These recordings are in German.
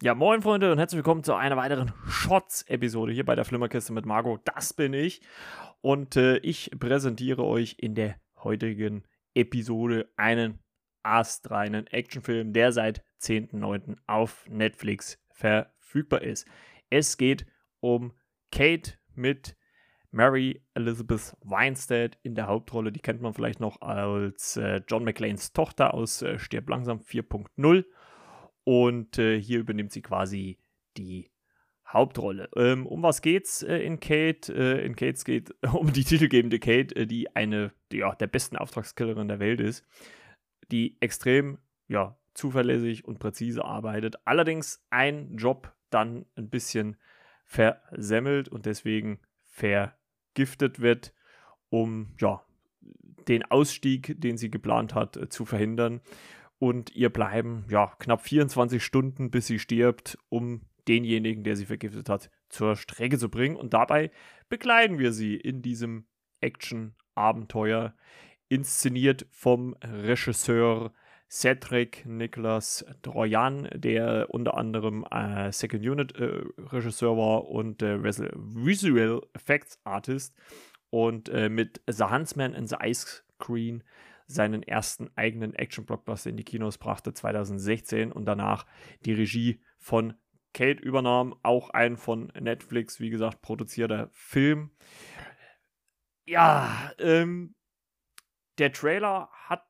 Ja, moin Freunde und herzlich willkommen zu einer weiteren Shots-Episode hier bei der Flimmerkiste mit Margot. Das bin ich und äh, ich präsentiere euch in der heutigen Episode einen astreinen Actionfilm, der seit 10.9. auf Netflix verfügbar ist. Es geht um Kate mit Mary Elizabeth Weinstead in der Hauptrolle. Die kennt man vielleicht noch als äh, John McClanes Tochter aus äh, Stirb langsam 4.0 und äh, hier übernimmt sie quasi die Hauptrolle. Ähm, um was geht's äh, in Kate? Äh, in Kates geht um die titelgebende Kate, äh, die eine ja, der besten Auftragskillerin der Welt ist, die extrem ja, zuverlässig und präzise arbeitet. Allerdings ein Job dann ein bisschen versemmelt und deswegen vergiftet wird, um ja, den Ausstieg, den sie geplant hat, äh, zu verhindern und ihr bleiben ja knapp 24 Stunden, bis sie stirbt, um denjenigen, der sie vergiftet hat, zur Strecke zu bringen. Und dabei begleiten wir sie in diesem Action-Abenteuer, inszeniert vom Regisseur Cedric Nicolas Droyan, der unter anderem äh, Second Unit äh, Regisseur war und äh, Visual Effects Artist und äh, mit The Huntsman and the Ice Queen seinen ersten eigenen Action-Blockbuster in die Kinos brachte 2016 und danach die Regie von Kate übernahm. Auch ein von Netflix, wie gesagt, produzierter Film. Ja, ähm, der Trailer hat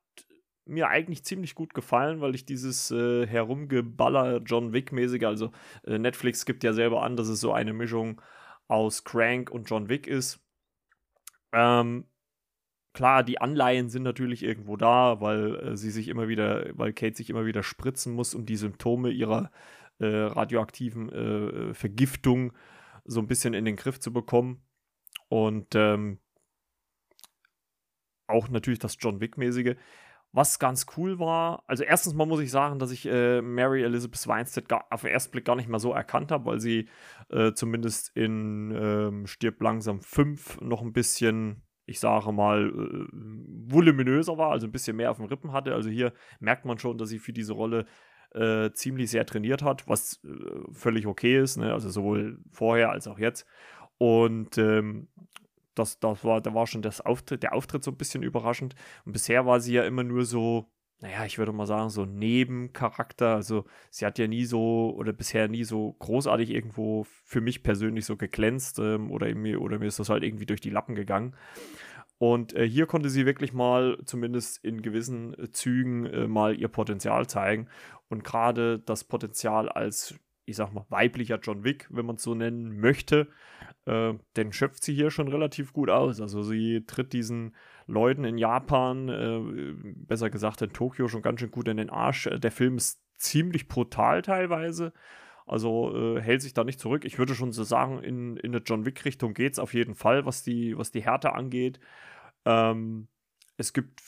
mir eigentlich ziemlich gut gefallen, weil ich dieses äh, Herumgeballer John Wick-mäßige, also äh, Netflix gibt ja selber an, dass es so eine Mischung aus Crank und John Wick ist. Ähm, klar, die Anleihen sind natürlich irgendwo da, weil äh, sie sich immer wieder, weil Kate sich immer wieder spritzen muss, um die Symptome ihrer äh, radioaktiven äh, Vergiftung so ein bisschen in den Griff zu bekommen. Und ähm, auch natürlich das John Wick-mäßige. Was ganz cool war, also erstens mal muss ich sagen, dass ich äh, Mary Elizabeth Weinstead gar, auf den ersten Blick gar nicht mal so erkannt habe, weil sie äh, zumindest in ähm, Stirb langsam 5 noch ein bisschen ich sage mal, äh, voluminöser war, also ein bisschen mehr auf den Rippen hatte. Also hier merkt man schon, dass sie für diese Rolle äh, ziemlich sehr trainiert hat, was äh, völlig okay ist, ne? also sowohl vorher als auch jetzt. Und ähm, das, das war, da war schon das Auftritt, der Auftritt so ein bisschen überraschend. Und bisher war sie ja immer nur so naja, ich würde mal sagen, so Nebencharakter. Also sie hat ja nie so oder bisher nie so großartig irgendwo für mich persönlich so geglänzt ähm, oder, mir, oder mir ist das halt irgendwie durch die Lappen gegangen. Und äh, hier konnte sie wirklich mal, zumindest in gewissen äh, Zügen, äh, mal ihr Potenzial zeigen. Und gerade das Potenzial als, ich sag mal, weiblicher John Wick, wenn man es so nennen möchte, äh, den schöpft sie hier schon relativ gut aus. Also sie tritt diesen Leuten in Japan, äh, besser gesagt in Tokio, schon ganz schön gut in den Arsch. Der Film ist ziemlich brutal teilweise. Also äh, hält sich da nicht zurück. Ich würde schon so sagen, in, in eine John Wick-Richtung geht es auf jeden Fall, was die, was die Härte angeht. Ähm, es gibt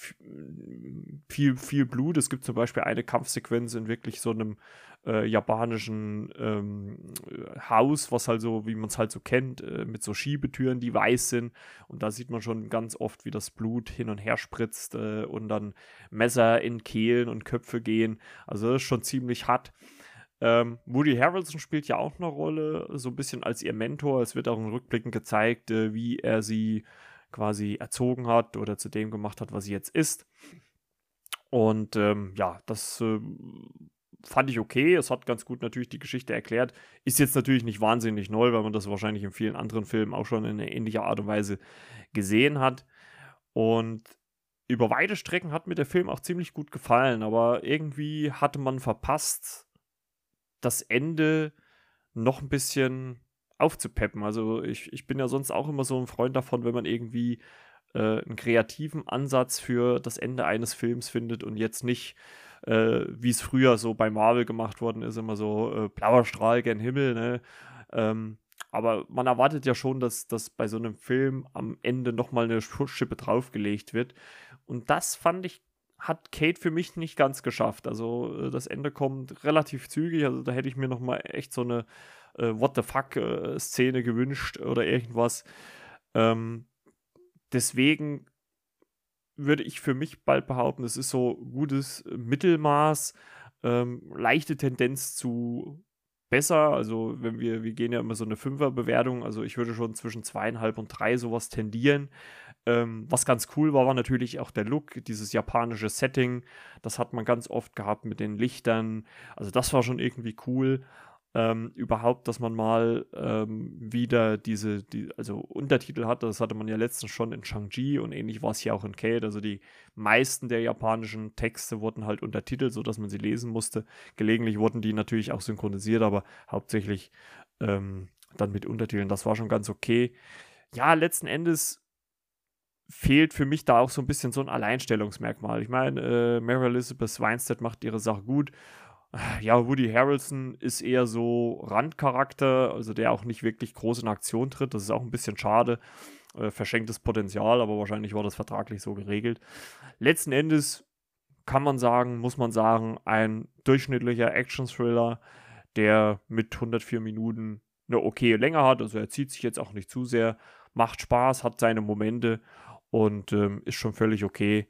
viel, viel Blut. Es gibt zum Beispiel eine Kampfsequenz in wirklich so einem äh, japanischen ähm, Haus, was halt so, wie man es halt so kennt, äh, mit so Schiebetüren, die weiß sind. Und da sieht man schon ganz oft, wie das Blut hin und her spritzt äh, und dann Messer in Kehlen und Köpfe gehen. Also das ist schon ziemlich hart. Ähm, Woody Harrelson spielt ja auch eine Rolle, so ein bisschen als ihr Mentor. Es wird auch in Rückblicken gezeigt, äh, wie er sie quasi erzogen hat oder zu dem gemacht hat, was sie jetzt ist. Und ähm, ja, das äh, fand ich okay. Es hat ganz gut natürlich die Geschichte erklärt. Ist jetzt natürlich nicht wahnsinnig neu, weil man das wahrscheinlich in vielen anderen Filmen auch schon in ähnlicher Art und Weise gesehen hat. Und über weite Strecken hat mir der Film auch ziemlich gut gefallen, aber irgendwie hatte man verpasst, das Ende noch ein bisschen aufzupeppen. Also ich, ich bin ja sonst auch immer so ein Freund davon, wenn man irgendwie äh, einen kreativen Ansatz für das Ende eines Films findet und jetzt nicht, äh, wie es früher so bei Marvel gemacht worden ist, immer so äh, blauer Strahl gen Himmel, ne? Ähm, aber man erwartet ja schon, dass, dass bei so einem Film am Ende nochmal eine Schippe draufgelegt wird. Und das fand ich, hat Kate für mich nicht ganz geschafft. Also äh, das Ende kommt relativ zügig. Also da hätte ich mir nochmal echt so eine äh, What the fuck-Szene äh, gewünscht oder irgendwas. Ähm, deswegen würde ich für mich bald behaupten, es ist so gutes Mittelmaß, ähm, leichte Tendenz zu besser. Also, wenn wir, wir gehen ja immer so eine Fünfer-Bewertung, also ich würde schon zwischen zweieinhalb und drei sowas tendieren. Ähm, was ganz cool war, war natürlich auch der Look, dieses japanische Setting. Das hat man ganz oft gehabt mit den Lichtern. Also, das war schon irgendwie cool ähm, überhaupt, dass man mal ähm, wieder diese, die, also Untertitel hatte. Das hatte man ja letztens schon in Shang-Chi und ähnlich war es hier auch in Kate. Also die meisten der japanischen Texte wurden halt untertitelt, sodass man sie lesen musste. Gelegentlich wurden die natürlich auch synchronisiert, aber hauptsächlich ähm, dann mit Untertiteln. Das war schon ganz okay. Ja, letzten Endes fehlt für mich da auch so ein bisschen so ein Alleinstellungsmerkmal. Ich meine, äh, Mary Elizabeth Weinstead macht ihre Sache gut ja, Woody Harrelson ist eher so Randcharakter, also der auch nicht wirklich groß in Aktion tritt. Das ist auch ein bisschen schade. Äh, verschenktes Potenzial, aber wahrscheinlich war das vertraglich so geregelt. Letzten Endes kann man sagen, muss man sagen, ein durchschnittlicher Action-Thriller, der mit 104 Minuten eine okay Länge hat. Also er zieht sich jetzt auch nicht zu sehr, macht Spaß, hat seine Momente und ähm, ist schon völlig okay.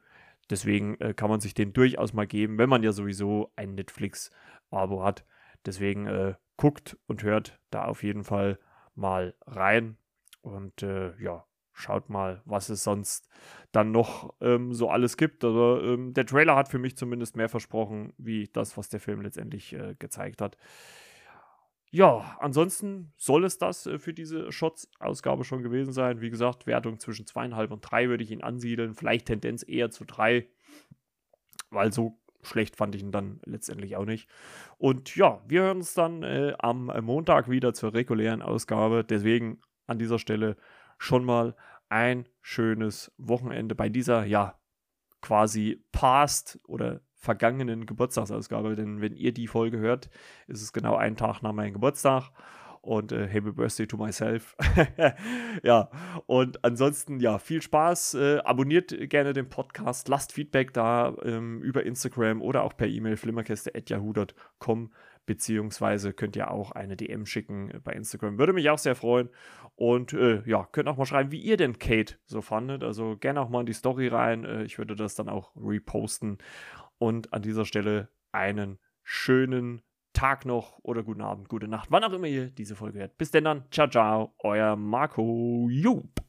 Deswegen äh, kann man sich den durchaus mal geben, wenn man ja sowieso ein Netflix-Abo hat. Deswegen äh, guckt und hört da auf jeden Fall mal rein. Und äh, ja, schaut mal, was es sonst dann noch ähm, so alles gibt. Also ähm, der Trailer hat für mich zumindest mehr versprochen, wie das, was der Film letztendlich äh, gezeigt hat. Ja, ansonsten soll es das äh, für diese Shots-Ausgabe schon gewesen sein. Wie gesagt, Wertung zwischen zweieinhalb und drei würde ich ihn ansiedeln. Vielleicht Tendenz eher zu drei, weil so schlecht fand ich ihn dann letztendlich auch nicht. Und ja, wir hören uns dann äh, am Montag wieder zur regulären Ausgabe. Deswegen an dieser Stelle schon mal ein schönes Wochenende bei dieser, ja, quasi Past oder vergangenen Geburtstagsausgabe, denn wenn ihr die Folge hört, ist es genau ein Tag nach meinem Geburtstag und äh, Happy Birthday to myself. ja, und ansonsten, ja, viel Spaß. Äh, abonniert gerne den Podcast, lasst Feedback da ähm, über Instagram oder auch per E-Mail flimmerkiste.yahoo.com beziehungsweise könnt ihr auch eine DM schicken bei Instagram. Würde mich auch sehr freuen. Und äh, ja, könnt auch mal schreiben, wie ihr denn Kate so fandet. Also gerne auch mal in die Story rein. Äh, ich würde das dann auch reposten. Und an dieser Stelle einen schönen Tag noch oder guten Abend, gute Nacht, wann auch immer ihr diese Folge hört. Bis denn dann, ciao, ciao, euer Marco Jupp.